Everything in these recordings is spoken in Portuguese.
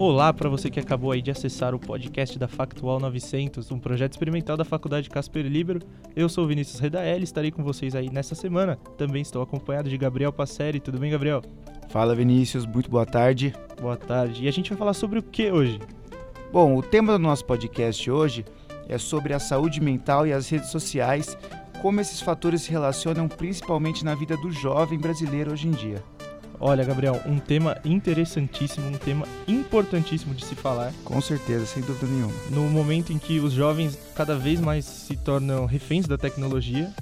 Olá para você que acabou aí de acessar o podcast da Factual 900, um projeto experimental da Faculdade Casper Libero. Eu sou Vinícius Redael, estarei com vocês aí nessa semana. Também estou acompanhado de Gabriel Passeri. Tudo bem, Gabriel? Fala, Vinícius. Muito boa tarde. Boa tarde. E a gente vai falar sobre o que hoje? Bom, o tema do nosso podcast hoje é sobre a saúde mental e as redes sociais, como esses fatores se relacionam principalmente na vida do jovem brasileiro hoje em dia. Olha, Gabriel, um tema interessantíssimo, um tema importantíssimo de se falar. Com certeza, sem dúvida nenhuma. No momento em que os jovens cada vez mais se tornam reféns da tecnologia.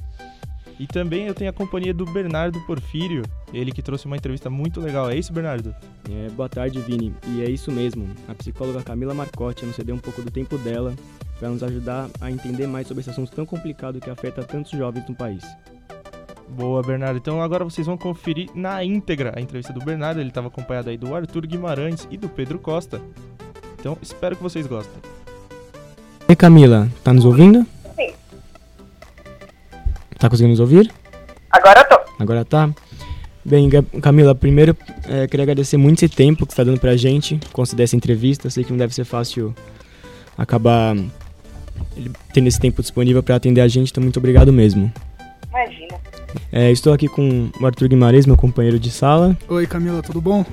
E também eu tenho a companhia do Bernardo Porfírio, ele que trouxe uma entrevista muito legal. É isso, Bernardo? É, boa tarde, Vini. E é isso mesmo. A psicóloga Camila Marcotti nos cedeu um pouco do tempo dela para nos ajudar a entender mais sobre esse assunto tão complicado que afeta tantos jovens no país. Boa, Bernardo. Então agora vocês vão conferir na íntegra a entrevista do Bernardo. Ele estava acompanhado aí do Arthur Guimarães e do Pedro Costa. Então espero que vocês gostem. E Camila, tá nos ouvindo? Sim. Tá conseguindo nos ouvir? Agora tô. Agora tá. Bem, Camila, primeiro é, queria agradecer muito esse tempo que você está dando pra gente conceder essa entrevista. Sei que não deve ser fácil acabar tendo esse tempo disponível para atender a gente, então muito obrigado mesmo. É, estou aqui com o Arthur Guimarães, meu companheiro de sala. Oi, Camila, tudo bom?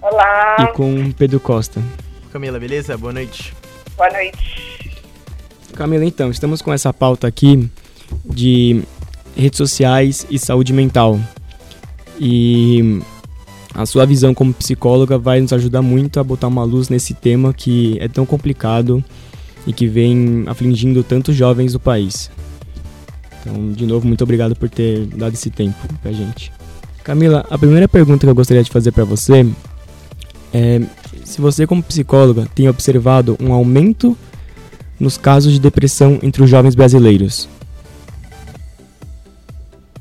Olá. E com o Pedro Costa. Camila, beleza? Boa noite. Boa noite. Camila, então, estamos com essa pauta aqui de redes sociais e saúde mental. E a sua visão como psicóloga vai nos ajudar muito a botar uma luz nesse tema que é tão complicado e que vem afligindo tantos jovens do país. Então, de novo, muito obrigado por ter dado esse tempo pra gente. Camila, a primeira pergunta que eu gostaria de fazer para você é se você como psicóloga tem observado um aumento nos casos de depressão entre os jovens brasileiros.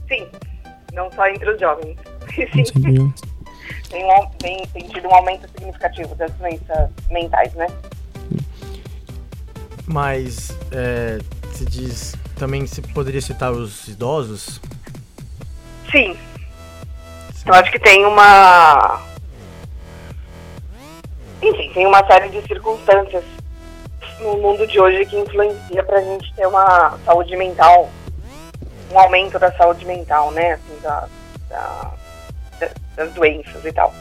Sim, não só entre os jovens. Sim. tem, um, tem, tem tido um aumento significativo das doenças mentais, né? Mas é, se diz também se poderia citar os idosos? Sim. Sim. Eu acho que tem uma. Enfim, tem uma série de circunstâncias no mundo de hoje que influencia pra gente ter uma saúde mental, um aumento da saúde mental, né? Assim, da, da, das doenças e tal.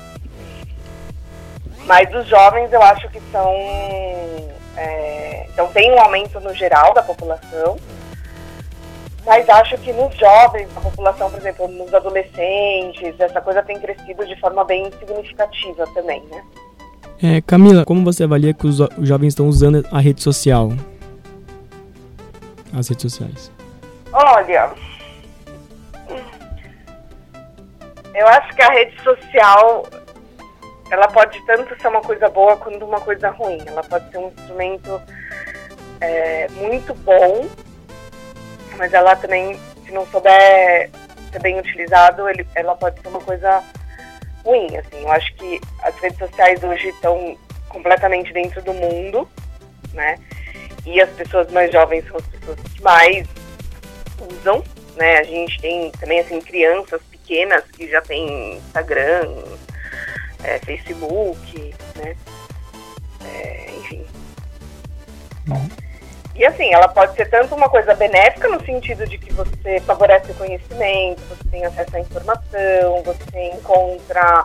Mas os jovens eu acho que são. É, então tem um aumento no geral da população, mas acho que nos jovens, na população, por exemplo, nos adolescentes, essa coisa tem crescido de forma bem significativa também, né? É, Camila, como você avalia que os jovens estão usando a rede social? As redes sociais. Olha, eu acho que a rede social ela pode tanto ser uma coisa boa quanto uma coisa ruim. Ela pode ser um instrumento é, muito bom mas ela também, se não souber ser bem utilizado, ele, ela pode ser uma coisa ruim, assim. Eu acho que as redes sociais hoje estão completamente dentro do mundo, né? E as pessoas mais jovens são as pessoas que mais usam, né? A gente tem também, assim, crianças pequenas que já têm Instagram, é, Facebook, né? É, enfim. Uhum. E assim, ela pode ser tanto uma coisa benéfica no sentido de que você favorece o conhecimento, você tem acesso à informação, você encontra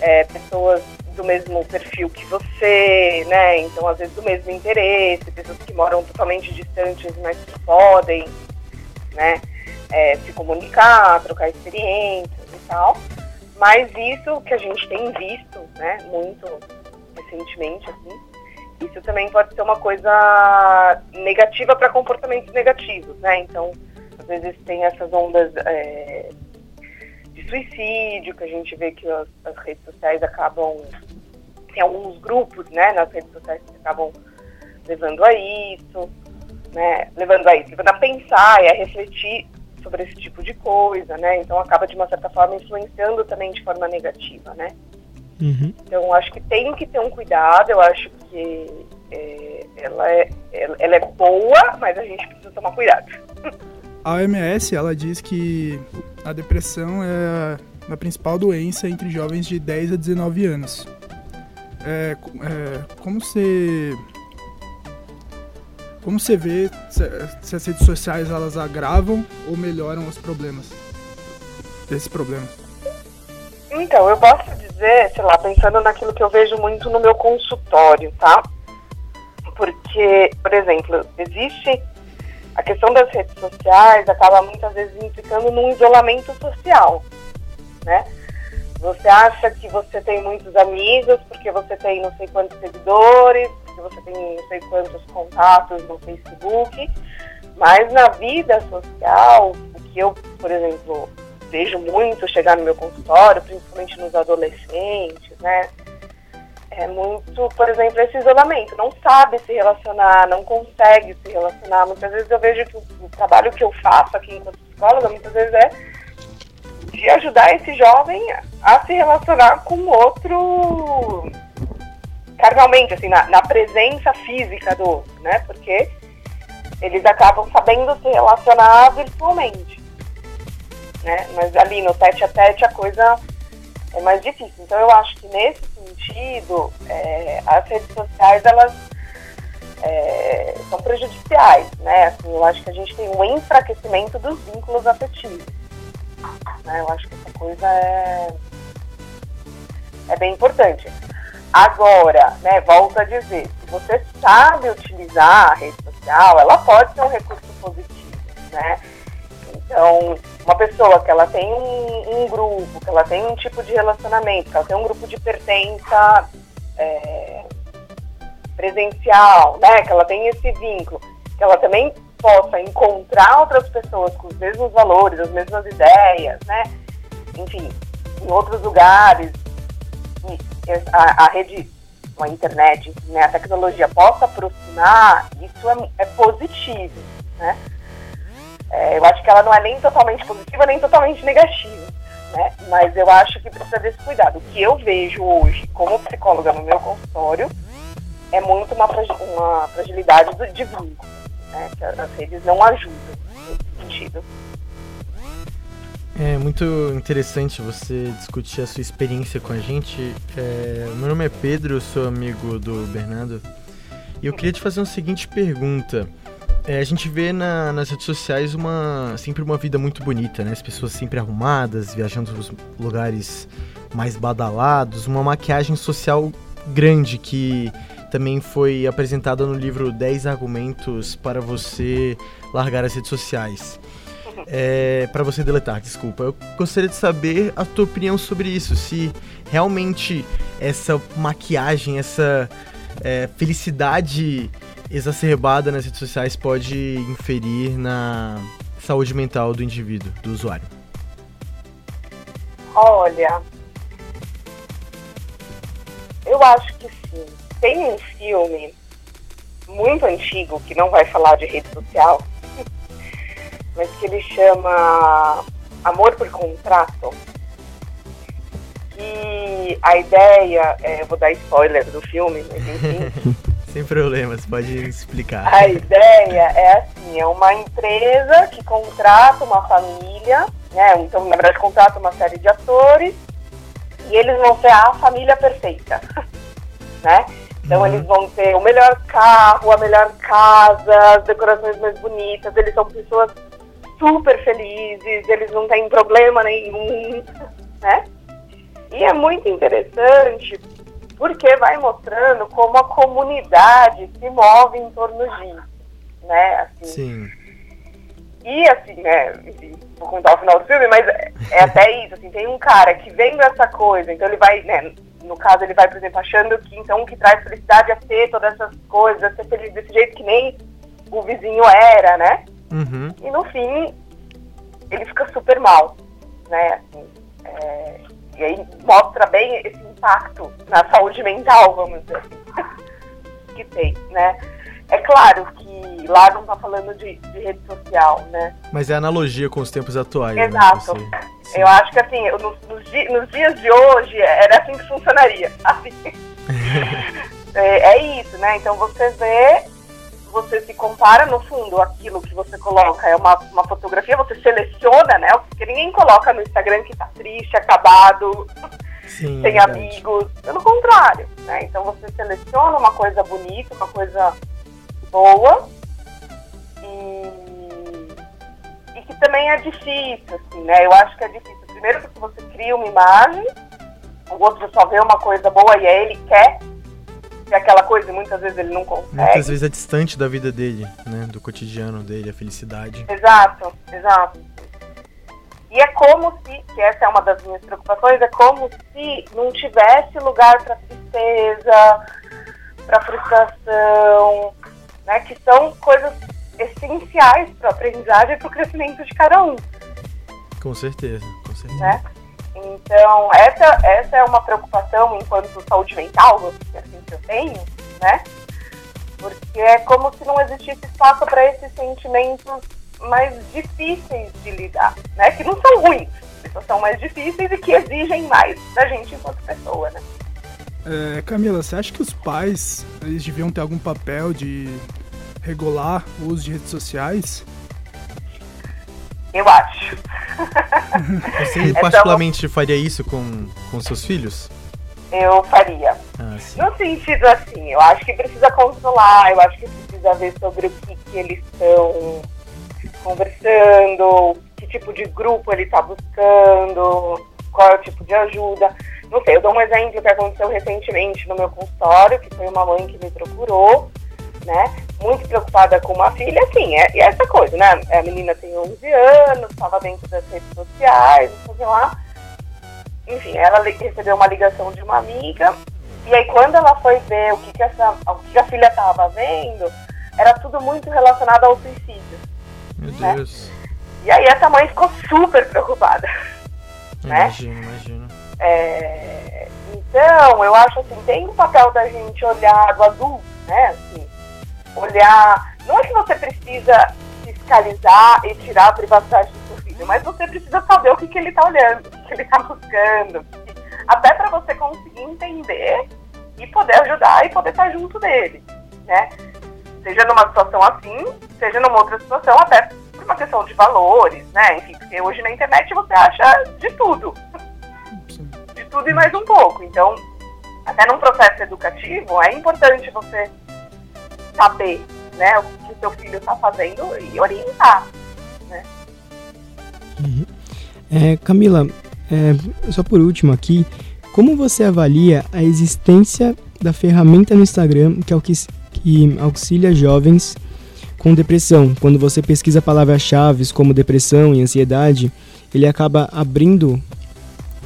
é, pessoas do mesmo perfil que você, né? Então, às vezes, do mesmo interesse, pessoas que moram totalmente distantes, mas que podem, né? É, se comunicar, trocar experiências e tal. Mas isso que a gente tem visto, né? Muito recentemente, assim, isso também pode ser uma coisa negativa para comportamentos negativos, né? Então, às vezes tem essas ondas é, de suicídio, que a gente vê que as, as, redes sociais acabam. Tem alguns grupos, né, nas redes sociais que acabam levando a isso, né? Levando a isso, levando a pensar e a refletir sobre esse tipo de coisa, né? Então acaba de uma certa forma influenciando também de forma negativa, né? Uhum. Então, acho que tem que ter um cuidado, eu acho que é, ela, é, ela é boa, mas a gente precisa tomar cuidado. A OMS, ela diz que a depressão é a principal doença entre jovens de 10 a 19 anos. é, é, como você como você vê se, se, as redes sociais elas agravam ou melhoram os problemas desse problema? Então, eu posso dizer, sei lá, pensando naquilo que eu vejo muito no meu consultório, tá? Porque, por exemplo, existe a questão das redes sociais acaba muitas vezes implicando num isolamento social, né? Você acha que você tem muitos amigos porque você tem não sei quantos seguidores, porque você tem não sei quantos contatos no Facebook, mas na vida social, o que eu, por exemplo, vejo muito chegar no meu consultório, principalmente nos adolescentes, né? é muito, por exemplo, esse isolamento. Não sabe se relacionar, não consegue se relacionar. Muitas vezes eu vejo que o, o trabalho que eu faço aqui enquanto psicóloga, muitas vezes é de ajudar esse jovem a se relacionar com outro carnalmente, assim, na, na presença física do outro, né? Porque eles acabam sabendo se relacionar virtualmente, né? Mas ali no tete a tete a coisa é mais difícil. Então eu acho que nesse sentido, é, as redes sociais elas é, são prejudiciais, né? Assim, eu acho que a gente tem um enfraquecimento dos vínculos afetivos. Né? Eu acho que essa coisa é, é bem importante. Agora, né, volto a dizer, se você sabe utilizar a rede social, ela pode ser um recurso positivo, né? Então, uma pessoa que ela tem um, um, grupo, que ela tem um tipo de relacionamento, que ela tem um grupo de pertença é, presencial, né, que ela tem esse vínculo, que ela também possa encontrar outras pessoas com os mesmos valores, as mesmas ideias, né, enfim, em outros lugares, a, a rede, a internet, né, a tecnologia possa aproximar, isso é, é positivo, né, é, eu acho que ela não é nem totalmente positiva, nem totalmente negativa. Né? Mas eu acho que precisa desse cuidado. O que eu vejo hoje, como psicóloga no meu consultório, é muito uma, uma fragilidade do, de vínculo. Né? Que as redes não ajudam nesse sentido. É muito interessante você discutir a sua experiência com a gente. É, meu nome é Pedro, sou amigo do Bernardo. E eu queria te fazer uma seguinte pergunta. É, a gente vê na, nas redes sociais uma sempre uma vida muito bonita, né? As pessoas sempre arrumadas, viajando para lugares mais badalados, uma maquiagem social grande que também foi apresentada no livro 10 argumentos para você largar as redes sociais. É, para você deletar, desculpa. Eu gostaria de saber a tua opinião sobre isso, se realmente essa maquiagem, essa é, felicidade exacerbada nas redes sociais pode inferir na saúde mental do indivíduo, do usuário? Olha, eu acho que sim. Tem um filme muito antigo que não vai falar de rede social, mas que ele chama Amor por Contrato. E a ideia, é, eu vou dar spoiler do filme, mas enfim. Sem problemas, pode explicar. A ideia é assim, é uma empresa que contrata uma família, né? Então, na verdade, contrata uma série de atores e eles vão ser a família perfeita, né? Então uhum. eles vão ter o melhor carro, a melhor casa, as decorações mais bonitas, eles são pessoas super felizes, eles não têm problema nenhum, né? E é muito interessante porque vai mostrando como a comunidade se move em torno disso, né? Assim, Sim. E assim, né, enfim, vou contar o final do filme, mas é, é até isso, assim, tem um cara que vendo essa coisa, então ele vai, né, no caso ele vai, por exemplo, achando que então o que traz felicidade é ter todas essas coisas, é ser feliz desse jeito que nem o vizinho era, né? Uhum. E no fim, ele fica super mal, né, assim, é, e aí mostra bem esse impacto na saúde mental, vamos dizer assim, que tem, né? É claro que lá não está falando de, de, rede social, né? Mas é analogia com os tempos atuais. Né? Exato. Né? Eu acho que assim, nos, nos, nos, dias de hoje era assim que funcionaria. Assim. é, é, isso, né? Então você vê você se compara, no fundo, aquilo que você coloca é uma, uma fotografia, você seleciona, né? Porque ninguém coloca no Instagram que tá triste, acabado, Sim, tem verdade. amigos. Pelo contrário, né? Então você seleciona uma coisa bonita, uma coisa boa e, e que também é difícil, assim, né? Eu acho que é difícil. Primeiro porque você cria uma imagem, o outro só vê uma coisa boa e aí ele quer ter aquela coisa e muitas vezes ele não consegue. Muitas vezes é distante da vida dele, né? Do cotidiano dele, a felicidade. Exato, exato. E é como se, que essa é uma das minhas preocupações, é como se não tivesse lugar para tristeza, para frustração, né? Que são coisas essenciais para a aprendizagem e para o crescimento de cada um, Com certeza, com certeza. né? Então, essa, essa é uma preocupação enquanto saúde mental, assim que eu tenho, né? Porque é como se não existisse espaço para esses sentimentos mais difíceis de lidar, né? Que não são ruins, são mais difíceis e que exigem mais da gente enquanto pessoa, né? É, Camila, você acha que os pais eles deviam ter algum papel de regular o uso de redes sociais? Eu acho. Você é particularmente faria isso com, com seus filhos? Eu faria. Ah. No sentido assim, eu acho que precisa controlar, eu acho que precisa ver sobre o que, que eles estão conversando, que tipo de grupo ele está buscando, qual é o tipo de ajuda. Não sei, eu dou um exemplo que aconteceu recentemente no meu consultório, que foi uma mãe que me procurou, né? Muito preocupada com uma filha, assim, é, e essa coisa, né? A menina tem 11 anos, estava dentro das redes sociais, não sei lá. Enfim, ela recebeu uma ligação de uma amiga, e aí quando ela foi ver o que, que, essa, o que a filha estava vendo, era tudo muito relacionado ao suicídio. Meu né? Deus. E aí essa mãe ficou super preocupada. Né? Imagino, imagino. É, então, eu acho assim, tem um papel da gente olhar do adulto, né? Assim, olhar. Não é que você precisa fiscalizar e tirar a privacidade do seu filho, mas você precisa saber o que, que ele está olhando, o que, ele está buscando. Até para você conseguir entender e poder ajudar e poder estar junto dele, né? Seja numa situação assim, seja numa outra situação, até por uma questão de valores, né? Enfim, porque hoje na internet você acha de tudo de tudo e mais um pouco. Então, até num processo educativo, é importante você saber né, o que o seu filho está fazendo e orientar. É, Camila, é, só por último aqui, como você avalia a existência da ferramenta no Instagram que, aux- que auxilia jovens com depressão? Quando você pesquisa palavras-chave como depressão e ansiedade, ele acaba abrindo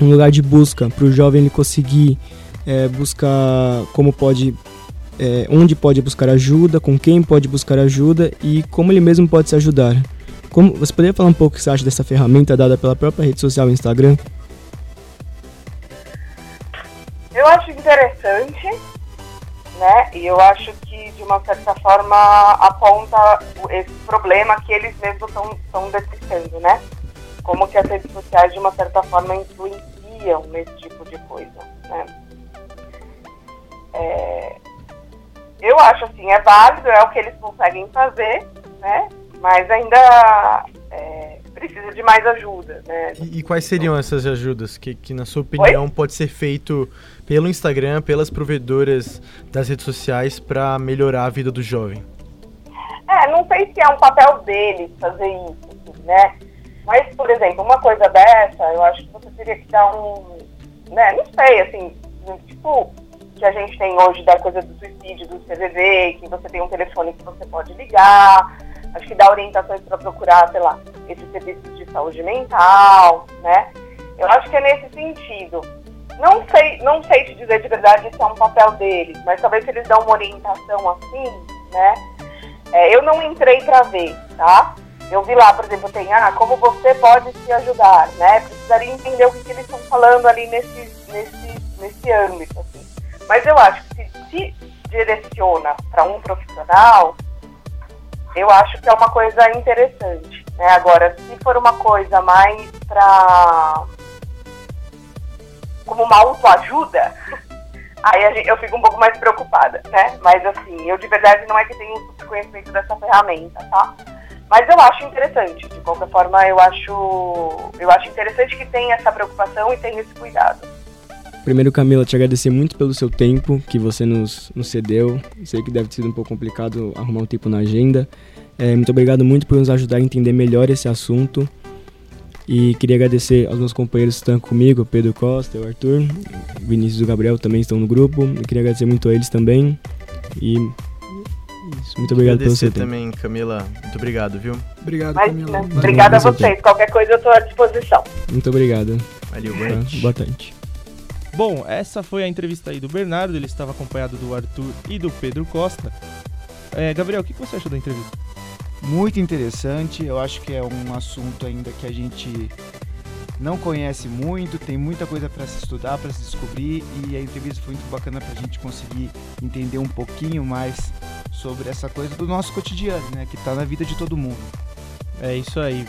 um lugar de busca para o jovem ele conseguir é, buscar como pode, é, onde pode buscar ajuda, com quem pode buscar ajuda e como ele mesmo pode se ajudar. Como, você poderia falar um pouco o que você acha dessa ferramenta dada pela própria rede social Instagram? Eu acho interessante, né? E eu acho que, de uma certa forma, aponta esse problema que eles mesmos estão detectando, né? Como que as redes sociais, de uma certa forma, influenciam nesse tipo de coisa, né? É, eu acho assim, é válido, é o que eles conseguem fazer, né? Mas ainda é, precisa de mais ajuda, né? E, e quais seriam essas ajudas que, que, na sua opinião, pode ser feito pelo Instagram, pelas provedoras das redes sociais para melhorar a vida do jovem? É, não sei se é um papel deles fazer isso, assim, né? Mas, por exemplo, uma coisa dessa, eu acho que você teria que dar um. Né, não sei, assim, tipo, que a gente tem hoje da coisa do suicídio, do CVV, que você tem um telefone que você pode ligar, acho que dá orientações para procurar, sei lá, esses serviços de saúde mental, né? Eu acho que é nesse sentido. Não sei, não sei te dizer de verdade se é um papel deles, mas talvez se eles dão uma orientação assim, né? É, eu não entrei para ver, tá? Eu vi lá, por exemplo, tem, ah, como você pode se ajudar, né? Precisaria entender o que, que eles estão falando ali nesse, nesse, nesse âmbito, assim. Mas eu acho que se, se direciona para um profissional, eu acho que é uma coisa interessante, né? Agora, se for uma coisa mais para como uma autoajuda, aí gente- eu fico um pouco mais preocupada, né? Mas assim, eu de verdade não é que tenho conhecimento dessa ferramenta, tá? Mas eu acho interessante, de qualquer forma eu acho eu acho interessante que tenha essa preocupação e tenha esse cuidado. Primeiro, Camila, te agradecer muito pelo seu tempo que você nos, nos cedeu. Sei que deve ter sido um pouco complicado arrumar um tempo na agenda. É, muito obrigado muito por nos ajudar a entender melhor esse assunto. E queria agradecer aos meus companheiros que estão comigo, Pedro Costa, o Arthur, Vinícius e o Gabriel também estão no grupo. Eu queria agradecer muito a eles também. E isso, muito obrigado pelo seu tempo. também, Camila. Muito obrigado, viu? Obrigado, Mas, Camila. Obrigada a vocês. Qualquer coisa eu estou à disposição. Muito obrigado. Valeu, boa noite. Boa tarde. Bom, essa foi a entrevista aí do Bernardo, ele estava acompanhado do Arthur e do Pedro Costa. É, Gabriel, o que você achou da entrevista? Muito interessante, eu acho que é um assunto ainda que a gente não conhece muito, tem muita coisa para se estudar, para se descobrir e a entrevista foi muito bacana para a gente conseguir entender um pouquinho mais sobre essa coisa do nosso cotidiano, né, que está na vida de todo mundo. É isso aí.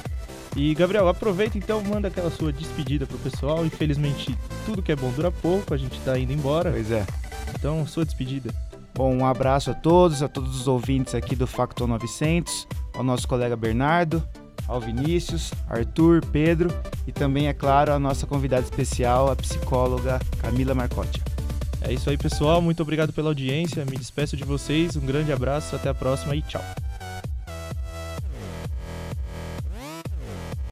E Gabriel, aproveita então, manda aquela sua despedida pro pessoal. Infelizmente, tudo que é bom dura pouco, a gente tá indo embora. Pois é. Então, sua despedida. Bom, um abraço a todos, a todos os ouvintes aqui do Factor 900, ao nosso colega Bernardo, ao Vinícius, Arthur, Pedro e também, é claro, a nossa convidada especial, a psicóloga Camila Marcotti. É isso aí, pessoal. Muito obrigado pela audiência. Me despeço de vocês. Um grande abraço, até a próxima e tchau.